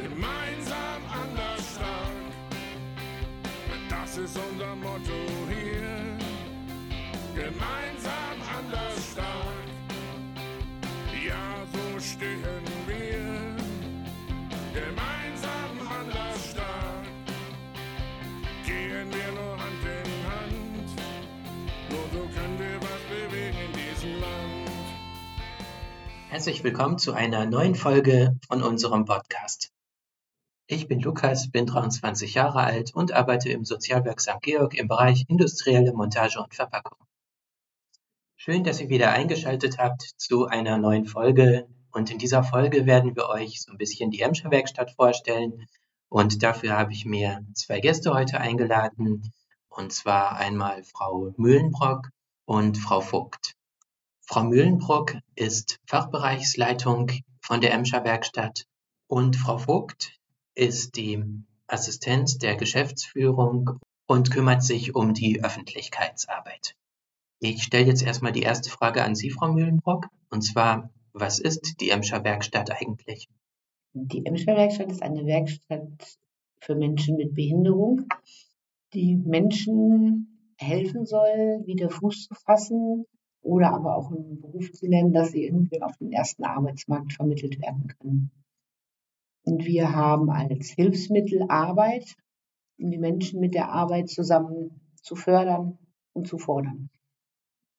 Gemeinsam anders stark. Das ist unser Motto hier. Gemeinsam anders stark. Ja, so stehen wir. Gemeinsam anders stark. Gehen wir nur Hand in Hand. Nur so können wir was bewegen in diesem Land. Herzlich willkommen zu einer neuen Folge von unserem Podcast. Ich bin Lukas, bin 23 Jahre alt und arbeite im Sozialwerk St. Georg im Bereich industrielle Montage und Verpackung. Schön, dass ihr wieder eingeschaltet habt zu einer neuen Folge. Und in dieser Folge werden wir euch so ein bisschen die Emscher Werkstatt vorstellen. Und dafür habe ich mir zwei Gäste heute eingeladen. Und zwar einmal Frau Mühlenbrock und Frau Vogt. Frau Mühlenbrock ist Fachbereichsleitung von der Emscher Werkstatt und Frau Vogt ist die Assistenz der Geschäftsführung und kümmert sich um die Öffentlichkeitsarbeit. Ich stelle jetzt erstmal die erste Frage an Sie, Frau Mühlenbrock, und zwar, was ist die Emscher Werkstatt eigentlich? Die Emscher Werkstatt ist eine Werkstatt für Menschen mit Behinderung, die Menschen helfen soll, wieder Fuß zu fassen oder aber auch einen Beruf zu lernen, dass sie irgendwie auf den ersten Arbeitsmarkt vermittelt werden können. Und wir haben als Hilfsmittel Arbeit, um die Menschen mit der Arbeit zusammen zu fördern und zu fordern.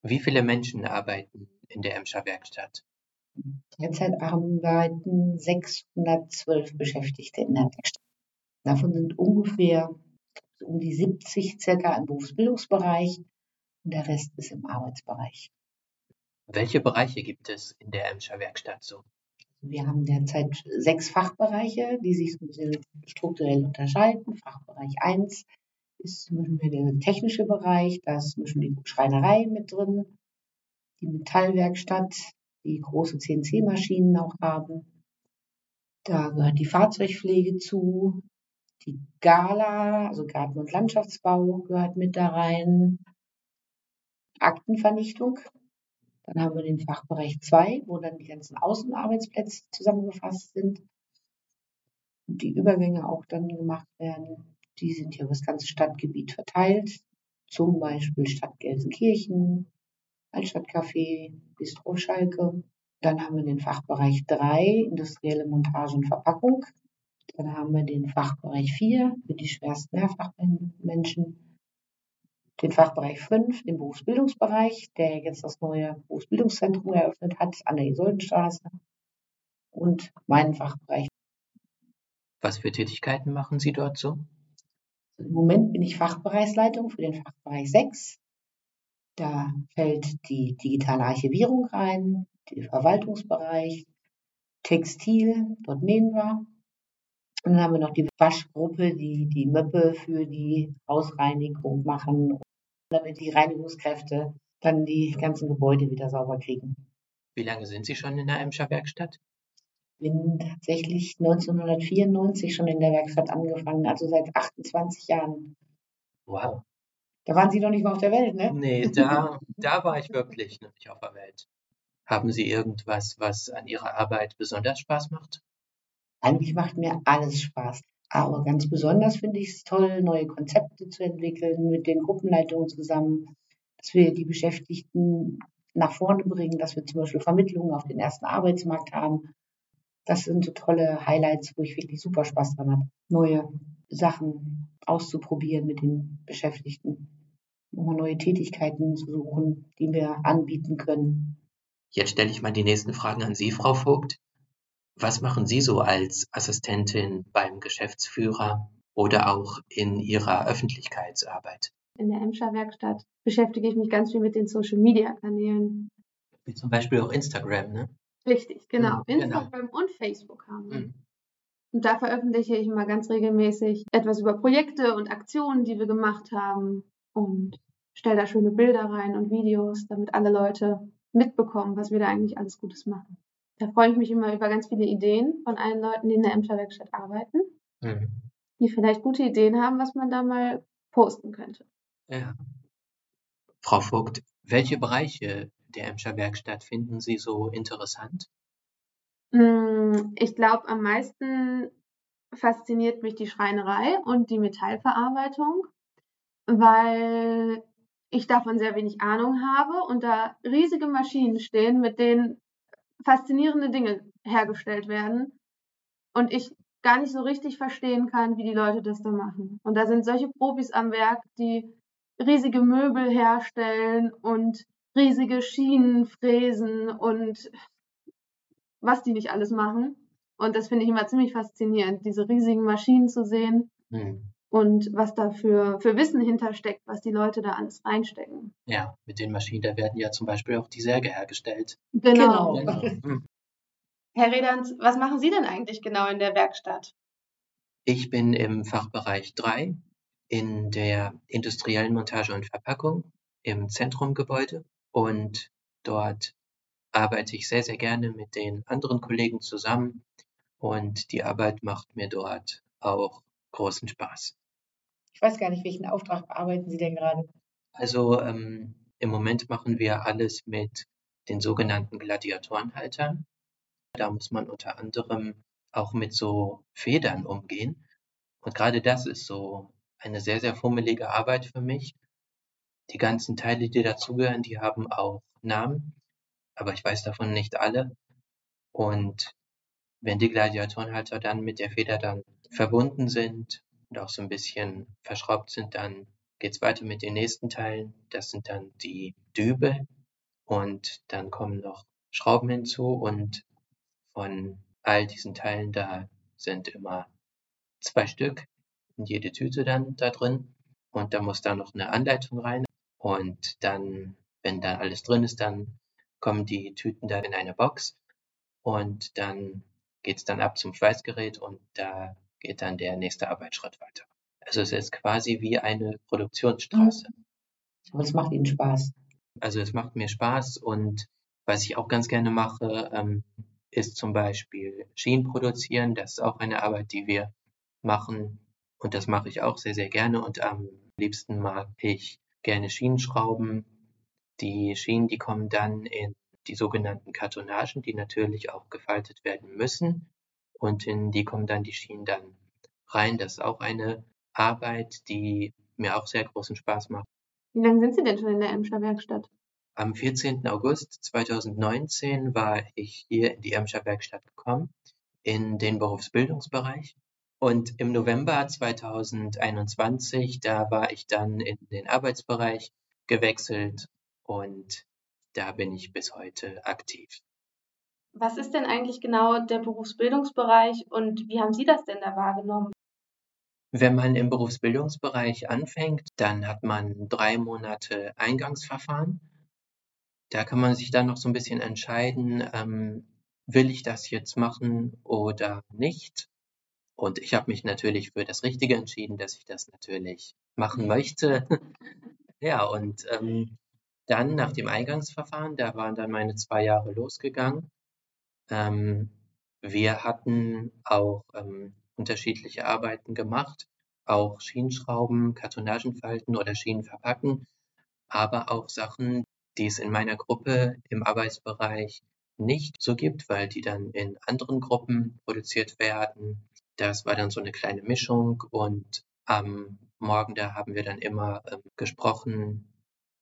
Wie viele Menschen arbeiten in der Emscher Werkstatt? Derzeit arbeiten 612 Beschäftigte in der Werkstatt. Davon sind ungefähr um die 70 circa im Berufsbildungsbereich und der Rest ist im Arbeitsbereich. Welche Bereiche gibt es in der Emscher Werkstatt so? Wir haben derzeit sechs Fachbereiche, die sich strukturell unterscheiden. Fachbereich 1 ist zum Beispiel der technische Bereich, da ist zum Beispiel die Schreinerei mit drin, die Metallwerkstatt, die große CNC-Maschinen auch haben. Da gehört die Fahrzeugpflege zu, die Gala, also Garten- und Landschaftsbau gehört mit da rein, Aktenvernichtung. Dann haben wir den Fachbereich 2, wo dann die ganzen Außenarbeitsplätze zusammengefasst sind und die Übergänge auch dann gemacht werden. Die sind hier über das ganze Stadtgebiet verteilt, zum Beispiel Stadt Gelsenkirchen, Altstadtcafé, Bistro Schalke. Dann haben wir den Fachbereich 3, industrielle Montage und Verpackung. Dann haben wir den Fachbereich 4 für die schwersten Mehrfachmenschen den Fachbereich 5, den Berufsbildungsbereich, der jetzt das neue Berufsbildungszentrum eröffnet hat an der Isoldenstraße und meinen Fachbereich. Was für Tätigkeiten machen Sie dort so? Im Moment bin ich Fachbereichsleitung für den Fachbereich 6. Da fällt die digitale Archivierung rein, der Verwaltungsbereich, Textil, dort nähen wir. Und dann haben wir noch die Waschgruppe, die die Möppe für die Hausreinigung machen damit die Reinigungskräfte dann die ganzen Gebäude wieder sauber kriegen. Wie lange sind Sie schon in der Emscher Werkstatt? Ich bin tatsächlich 1994 schon in der Werkstatt angefangen, also seit 28 Jahren. Wow. Da waren Sie noch nicht mal auf der Welt, ne? Nee, da, da war ich wirklich noch nicht auf der Welt. Haben Sie irgendwas, was an Ihrer Arbeit besonders Spaß macht? Eigentlich macht mir alles Spaß. Aber ganz besonders finde ich es toll, neue Konzepte zu entwickeln mit den Gruppenleitungen zusammen, dass wir die Beschäftigten nach vorne bringen, dass wir zum Beispiel Vermittlungen auf den ersten Arbeitsmarkt haben. Das sind so tolle Highlights, wo ich wirklich super Spaß dran habe, neue Sachen auszuprobieren mit den Beschäftigten, nochmal neue Tätigkeiten zu suchen, die wir anbieten können. Jetzt stelle ich mal die nächsten Fragen an Sie, Frau Vogt. Was machen Sie so als Assistentin beim Geschäftsführer oder auch in Ihrer Öffentlichkeitsarbeit? In der Emscher Werkstatt beschäftige ich mich ganz viel mit den Social Media Kanälen. Wie zum Beispiel auch Instagram, ne? Richtig, genau. Mhm, genau. Instagram und Facebook haben wir. Mhm. Und da veröffentliche ich immer ganz regelmäßig etwas über Projekte und Aktionen, die wir gemacht haben und stelle da schöne Bilder rein und Videos, damit alle Leute mitbekommen, was wir da eigentlich alles Gutes machen. Da freue ich mich immer über ganz viele Ideen von allen Leuten, die in der Emscher Werkstatt arbeiten, Mhm. die vielleicht gute Ideen haben, was man da mal posten könnte. Ja. Frau Vogt, welche Bereiche der Emscher Werkstatt finden Sie so interessant? Mm, Ich glaube, am meisten fasziniert mich die Schreinerei und die Metallverarbeitung, weil ich davon sehr wenig Ahnung habe und da riesige Maschinen stehen, mit denen faszinierende Dinge hergestellt werden und ich gar nicht so richtig verstehen kann, wie die Leute das da machen. Und da sind solche Profis am Werk, die riesige Möbel herstellen und riesige Schienen fräsen und was die nicht alles machen. Und das finde ich immer ziemlich faszinierend, diese riesigen Maschinen zu sehen Hm. Und was da für, für Wissen hintersteckt, was die Leute da alles reinstecken. Ja, mit den Maschinen, da werden ja zum Beispiel auch die Särge hergestellt. Genau. Genau. Hm. Herr Redans, was machen Sie denn eigentlich genau in der Werkstatt? Ich bin im Fachbereich 3 in der industriellen Montage und Verpackung im Zentrumgebäude und dort arbeite ich sehr, sehr gerne mit den anderen Kollegen zusammen und die Arbeit macht mir dort auch großen Spaß. Ich weiß gar nicht, welchen Auftrag bearbeiten Sie denn gerade? Also ähm, im Moment machen wir alles mit den sogenannten Gladiatorenhaltern. Da muss man unter anderem auch mit so Federn umgehen. Und gerade das ist so eine sehr, sehr fummelige Arbeit für mich. Die ganzen Teile, die dazugehören, die haben auch Namen, aber ich weiß davon nicht alle. Und wenn die Gladiatorenhalter dann mit der Feder dann verbunden sind und auch so ein bisschen verschraubt sind, dann geht's weiter mit den nächsten Teilen. Das sind dann die Dübel und dann kommen noch Schrauben hinzu und von all diesen Teilen da sind immer zwei Stück in jede Tüte dann da drin und da muss da noch eine Anleitung rein und dann, wenn da alles drin ist, dann kommen die Tüten dann in eine Box und dann geht's dann ab zum Schweißgerät und da geht dann der nächste Arbeitsschritt weiter. Also es ist quasi wie eine Produktionsstraße. Aber es macht Ihnen Spaß. Also es macht mir Spaß und was ich auch ganz gerne mache, ähm, ist zum Beispiel Schienen produzieren. Das ist auch eine Arbeit, die wir machen und das mache ich auch sehr, sehr gerne und am liebsten mag ich gerne Schienen schrauben. Die Schienen, die kommen dann in die sogenannten Kartonagen, die natürlich auch gefaltet werden müssen und in die kommen dann die Schienen dann rein. Das ist auch eine Arbeit, die mir auch sehr großen Spaß macht. Wie lange sind Sie denn schon in der Emscher Werkstatt? Am 14. August 2019 war ich hier in die Emscher Werkstatt gekommen, in den Berufsbildungsbereich. Und im November 2021, da war ich dann in den Arbeitsbereich gewechselt und da bin ich bis heute aktiv. Was ist denn eigentlich genau der Berufsbildungsbereich und wie haben Sie das denn da wahrgenommen? Wenn man im Berufsbildungsbereich anfängt, dann hat man drei Monate Eingangsverfahren. Da kann man sich dann noch so ein bisschen entscheiden, ähm, will ich das jetzt machen oder nicht. Und ich habe mich natürlich für das Richtige entschieden, dass ich das natürlich machen möchte. ja, und ähm, dann nach dem Eingangsverfahren, da waren dann meine zwei Jahre losgegangen. Ähm, wir hatten auch ähm, unterschiedliche Arbeiten gemacht, auch Schienenschrauben, Kartonagen falten oder Schienen verpacken, aber auch Sachen, die es in meiner Gruppe im Arbeitsbereich nicht so gibt, weil die dann in anderen Gruppen produziert werden. Das war dann so eine kleine Mischung und am Morgen da haben wir dann immer ähm, gesprochen,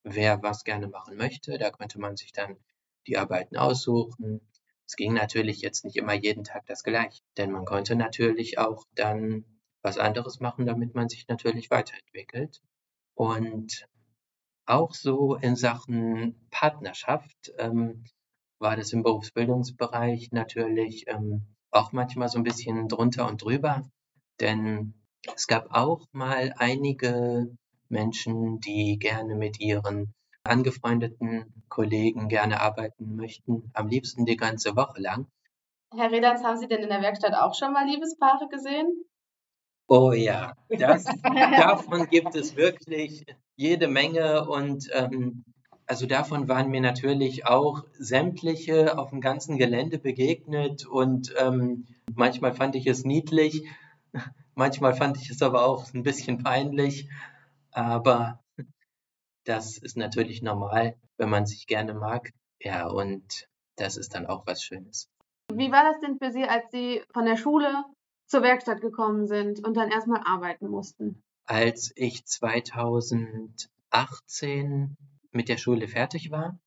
wer was gerne machen möchte. Da konnte man sich dann die Arbeiten aussuchen. Es ging natürlich jetzt nicht immer jeden Tag das gleiche, denn man konnte natürlich auch dann was anderes machen, damit man sich natürlich weiterentwickelt. Und auch so in Sachen Partnerschaft ähm, war das im Berufsbildungsbereich natürlich ähm, auch manchmal so ein bisschen drunter und drüber, denn es gab auch mal einige Menschen, die gerne mit ihren angefreundeten Kollegen gerne arbeiten möchten, am liebsten die ganze Woche lang. Herr Redans, haben Sie denn in der Werkstatt auch schon mal Liebespaare gesehen? Oh ja, das, davon gibt es wirklich jede Menge und ähm, also davon waren mir natürlich auch sämtliche auf dem ganzen Gelände begegnet und ähm, manchmal fand ich es niedlich, manchmal fand ich es aber auch ein bisschen peinlich, aber das ist natürlich normal, wenn man sich gerne mag. Ja, und das ist dann auch was Schönes. Wie war das denn für Sie, als Sie von der Schule zur Werkstatt gekommen sind und dann erstmal arbeiten mussten? Als ich 2018 mit der Schule fertig war,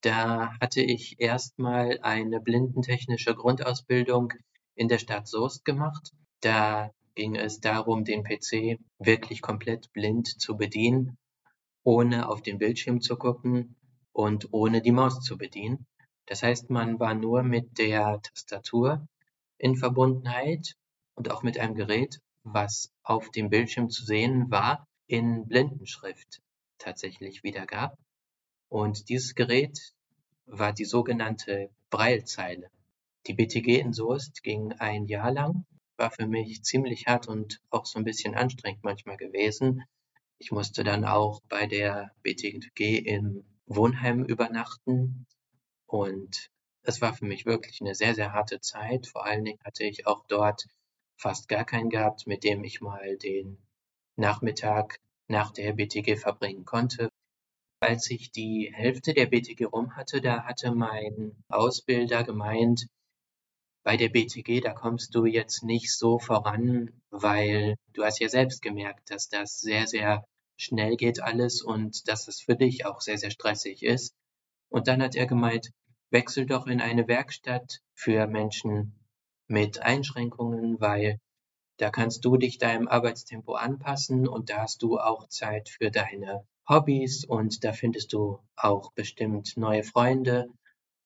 da hatte ich erstmal eine blindentechnische Grundausbildung in der Stadt Soest gemacht. Da ging es darum, den PC wirklich komplett blind zu bedienen, ohne auf den Bildschirm zu gucken und ohne die Maus zu bedienen. Das heißt, man war nur mit der Tastatur in Verbundenheit und auch mit einem Gerät, was auf dem Bildschirm zu sehen war, in Blindenschrift tatsächlich wiedergab. Und dieses Gerät war die sogenannte Braillezeile. Die BTG in Soest ging ein Jahr lang, war für mich ziemlich hart und auch so ein bisschen anstrengend manchmal gewesen. Ich musste dann auch bei der BTG im Wohnheim übernachten und es war für mich wirklich eine sehr, sehr harte Zeit. Vor allen Dingen hatte ich auch dort fast gar keinen gehabt, mit dem ich mal den Nachmittag nach der BTG verbringen konnte. Als ich die Hälfte der BTG rum hatte, da hatte mein Ausbilder gemeint, bei der BTG, da kommst du jetzt nicht so voran, weil du hast ja selbst gemerkt, dass das sehr, sehr schnell geht alles und dass es für dich auch sehr, sehr stressig ist. Und dann hat er gemeint, wechsel doch in eine Werkstatt für Menschen mit Einschränkungen, weil da kannst du dich deinem Arbeitstempo anpassen und da hast du auch Zeit für deine Hobbys und da findest du auch bestimmt neue Freunde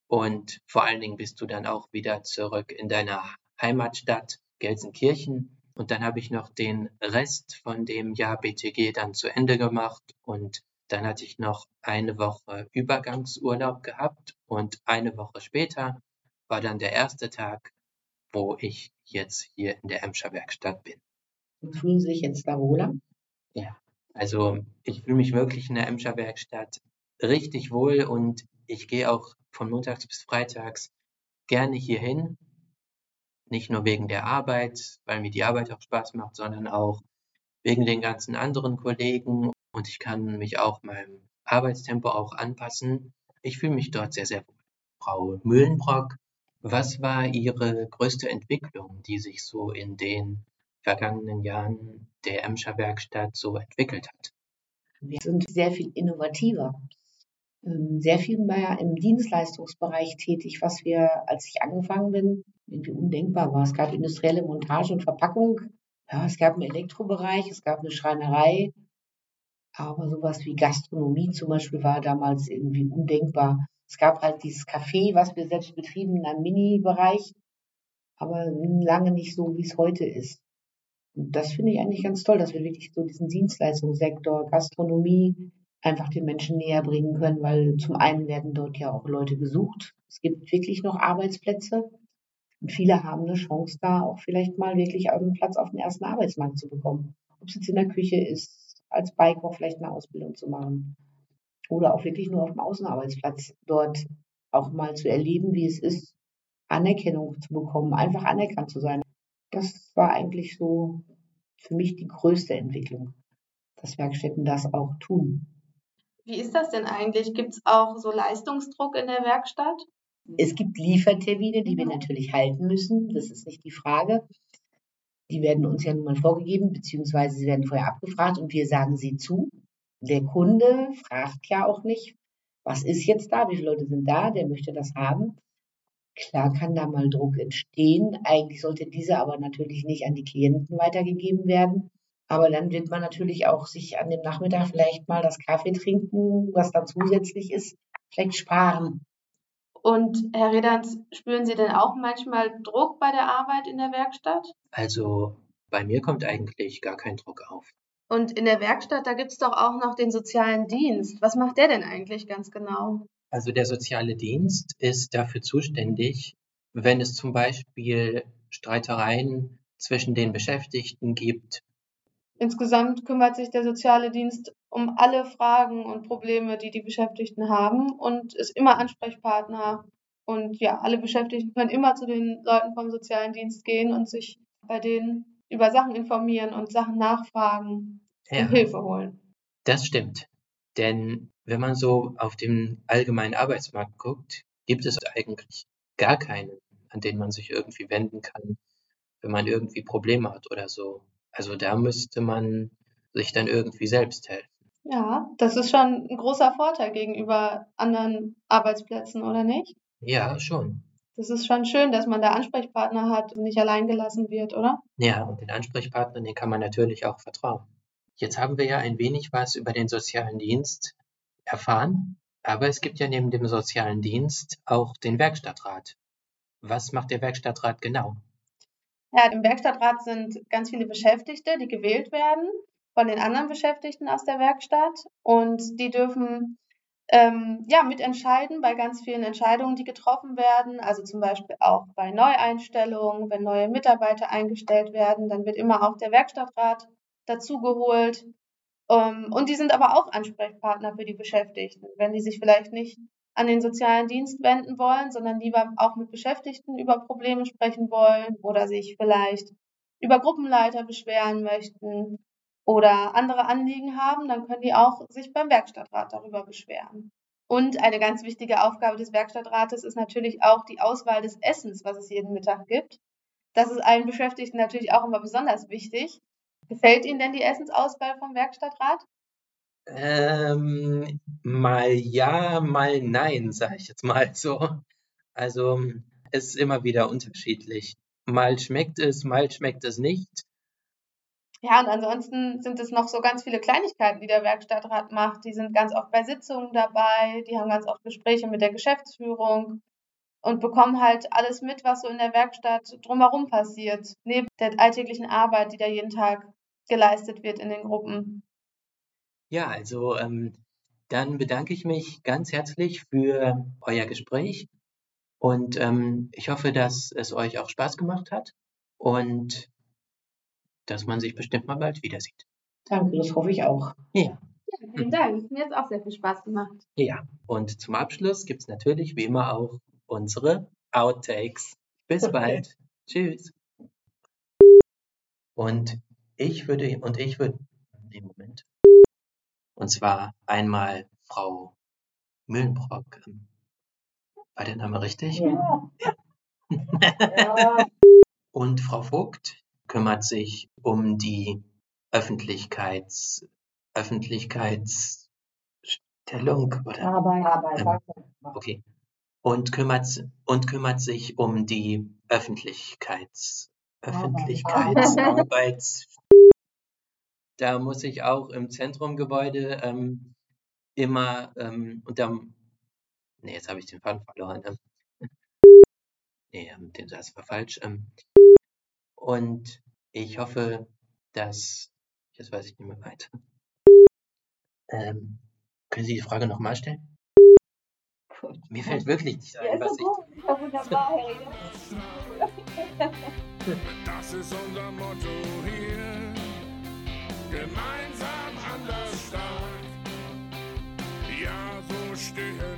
und vor allen Dingen bist du dann auch wieder zurück in deiner Heimatstadt Gelsenkirchen. Und dann habe ich noch den Rest von dem Jahr BTG dann zu Ende gemacht und dann hatte ich noch eine Woche Übergangsurlaub gehabt und eine Woche später war dann der erste Tag, wo ich jetzt hier in der Emscher Werkstatt bin. Und fühlen Sie sich jetzt da wohler? Ja, also ich fühle mich wirklich in der Emscher Werkstatt richtig wohl und ich gehe auch von montags bis freitags gerne hierhin. Nicht nur wegen der Arbeit, weil mir die Arbeit auch Spaß macht, sondern auch wegen den ganzen anderen Kollegen und ich kann mich auch meinem Arbeitstempo auch anpassen. Ich fühle mich dort sehr, sehr wohl. Frau Mühlenbrock, was war Ihre größte Entwicklung, die sich so in den vergangenen Jahren der Emscher Werkstatt so entwickelt hat? Wir sind sehr viel innovativer, sehr viel mehr im Dienstleistungsbereich tätig, was wir, als ich angefangen bin, irgendwie undenkbar war. Es gab industrielle Montage und Verpackung, ja, es gab einen Elektrobereich, es gab eine Schreinerei, aber sowas wie Gastronomie zum Beispiel war damals irgendwie undenkbar. Es gab halt dieses Café, was wir selbst betrieben in einem Mini-Bereich, aber lange nicht so, wie es heute ist. Und das finde ich eigentlich ganz toll, dass wir wirklich so diesen Dienstleistungssektor, Gastronomie einfach den Menschen näher bringen können, weil zum einen werden dort ja auch Leute gesucht. Es gibt wirklich noch Arbeitsplätze. Und viele haben eine Chance, da auch vielleicht mal wirklich einen Platz auf dem ersten Arbeitsmarkt zu bekommen. Ob es jetzt in der Küche ist, als Bikeoff vielleicht eine Ausbildung zu machen. Oder auch wirklich nur auf dem Außenarbeitsplatz dort auch mal zu erleben, wie es ist, Anerkennung zu bekommen, einfach anerkannt zu sein. Das war eigentlich so für mich die größte Entwicklung, dass Werkstätten das auch tun. Wie ist das denn eigentlich? Gibt es auch so Leistungsdruck in der Werkstatt? Es gibt Liefertermine, die wir natürlich halten müssen. Das ist nicht die Frage. Die werden uns ja nun mal vorgegeben, beziehungsweise sie werden vorher abgefragt und wir sagen sie zu. Der Kunde fragt ja auch nicht, was ist jetzt da, wie viele Leute sind da, der möchte das haben. Klar kann da mal Druck entstehen. Eigentlich sollte dieser aber natürlich nicht an die Klienten weitergegeben werden. Aber dann wird man natürlich auch sich an dem Nachmittag vielleicht mal das Kaffee trinken, was dann zusätzlich ist, vielleicht sparen. Und Herr Redans, spüren Sie denn auch manchmal Druck bei der Arbeit in der Werkstatt? Also bei mir kommt eigentlich gar kein Druck auf. Und in der Werkstatt, da gibt es doch auch noch den sozialen Dienst. Was macht der denn eigentlich ganz genau? Also der soziale Dienst ist dafür zuständig, wenn es zum Beispiel Streitereien zwischen den Beschäftigten gibt. Insgesamt kümmert sich der soziale Dienst um alle Fragen und Probleme, die die Beschäftigten haben und ist immer Ansprechpartner. Und ja, alle Beschäftigten können immer zu den Leuten vom sozialen Dienst gehen und sich bei denen über Sachen informieren und Sachen nachfragen ja, und Hilfe holen. Das stimmt. Denn wenn man so auf den allgemeinen Arbeitsmarkt guckt, gibt es eigentlich gar keinen, an den man sich irgendwie wenden kann, wenn man irgendwie Probleme hat oder so. Also da müsste man sich dann irgendwie selbst helfen. Ja, das ist schon ein großer Vorteil gegenüber anderen Arbeitsplätzen, oder nicht? Ja, schon. Das ist schon schön, dass man da Ansprechpartner hat und nicht allein gelassen wird, oder? Ja, und den Ansprechpartnern, den kann man natürlich auch vertrauen. Jetzt haben wir ja ein wenig was über den sozialen Dienst erfahren, aber es gibt ja neben dem sozialen Dienst auch den Werkstattrat. Was macht der Werkstattrat genau? Ja, im Werkstattrat sind ganz viele Beschäftigte, die gewählt werden von den anderen Beschäftigten aus der Werkstatt und die dürfen ähm, ja, mitentscheiden bei ganz vielen Entscheidungen, die getroffen werden. Also zum Beispiel auch bei Neueinstellungen, wenn neue Mitarbeiter eingestellt werden, dann wird immer auch der Werkstattrat dazugeholt. Ähm, und die sind aber auch Ansprechpartner für die Beschäftigten, wenn die sich vielleicht nicht an den sozialen Dienst wenden wollen, sondern lieber auch mit Beschäftigten über Probleme sprechen wollen oder sich vielleicht über Gruppenleiter beschweren möchten oder andere Anliegen haben, dann können die auch sich beim Werkstattrat darüber beschweren. Und eine ganz wichtige Aufgabe des Werkstattrates ist natürlich auch die Auswahl des Essens, was es jeden Mittag gibt. Das ist allen Beschäftigten natürlich auch immer besonders wichtig. Gefällt Ihnen denn die Essensauswahl vom Werkstattrat? Ähm, mal ja, mal nein, sage ich jetzt mal so. Also es ist immer wieder unterschiedlich. Mal schmeckt es, mal schmeckt es nicht. Ja, und ansonsten sind es noch so ganz viele Kleinigkeiten, die der Werkstattrat macht. Die sind ganz oft bei Sitzungen dabei, die haben ganz oft Gespräche mit der Geschäftsführung und bekommen halt alles mit, was so in der Werkstatt drumherum passiert, neben der alltäglichen Arbeit, die da jeden Tag geleistet wird in den Gruppen. Ja, also ähm, dann bedanke ich mich ganz herzlich für euer Gespräch und ähm, ich hoffe, dass es euch auch Spaß gemacht hat und dass man sich bestimmt mal bald wieder sieht. Danke, das hoffe ich auch. Ja. Ja, vielen Dank. Mir hat es auch sehr viel Spaß gemacht. Ja, und zum Abschluss gibt es natürlich wie immer auch unsere Outtakes. Bis Okay. bald. Tschüss. Und ich würde, und ich würde, im Moment, und zwar einmal Frau Müllenbrock. ähm, War der Name richtig? Ja. Und Frau Vogt kümmert sich um die Öffentlichkeits, Öffentlichkeitsstellung oder Arbeit. Arbeit. Ähm, Okay. Und kümmert, und kümmert sich um die Öffentlichkeits, Öffentlichkeitsarbeits. Da muss ich auch im Zentrumgebäude ähm, immer ähm, unterm. Nee, jetzt habe ich den Faden verloren. Ähm, nee, ähm, den Satz war falsch. Ähm, und ich hoffe, dass. Jetzt weiß ich nicht mehr weiter. Ähm, können Sie die Frage nochmal stellen? Mir fällt wirklich nicht ein, was ich. Ja, wunderbar, Herr Rede. Das ist unser Motto hier gemeinsam anders stark. Ja, so stehen